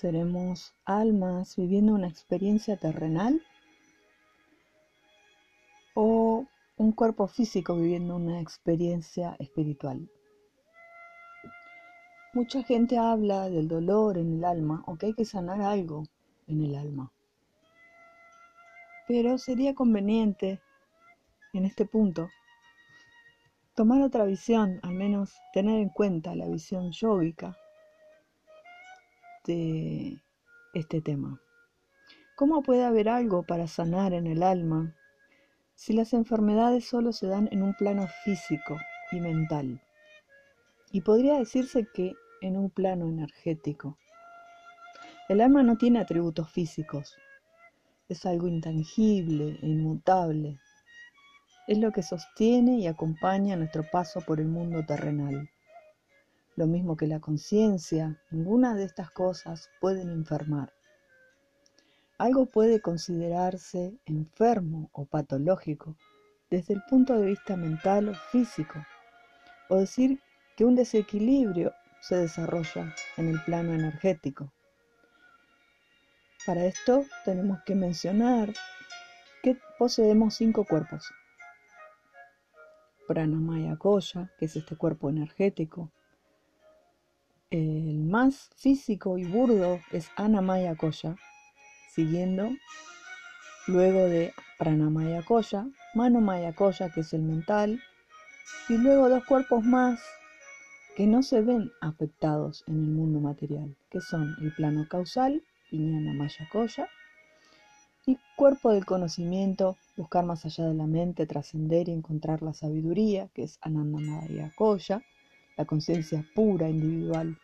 ¿Seremos almas viviendo una experiencia terrenal? ¿O un cuerpo físico viviendo una experiencia espiritual? Mucha gente habla del dolor en el alma o que hay que sanar algo en el alma. Pero sería conveniente en este punto tomar otra visión, al menos tener en cuenta la visión yógica de este tema. ¿Cómo puede haber algo para sanar en el alma si las enfermedades solo se dan en un plano físico y mental? Y podría decirse que en un plano energético. El alma no tiene atributos físicos, es algo intangible e inmutable. Es lo que sostiene y acompaña nuestro paso por el mundo terrenal. Lo mismo que la conciencia, ninguna de estas cosas pueden enfermar. Algo puede considerarse enfermo o patológico desde el punto de vista mental o físico, o decir que un desequilibrio se desarrolla en el plano energético. Para esto tenemos que mencionar que poseemos cinco cuerpos. Pranamaya Koya, que es este cuerpo energético. El más físico y burdo es Anamaya Koya, siguiendo luego de Pranamaya Koya, Manomaya Koya, que es el mental, y luego dos cuerpos más que no se ven afectados en el mundo material, que son el plano causal, Piñana Maya Koya, y cuerpo del conocimiento, buscar más allá de la mente, trascender y encontrar la sabiduría, que es Ananda Maya Koya, la conciencia pura, individual,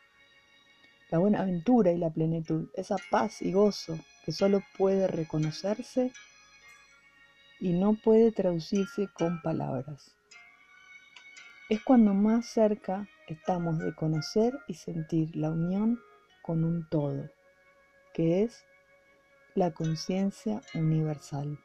la buena aventura y la plenitud, esa paz y gozo que solo puede reconocerse y no puede traducirse con palabras. Es cuando más cerca estamos de conocer y sentir la unión con un todo, que es la conciencia universal.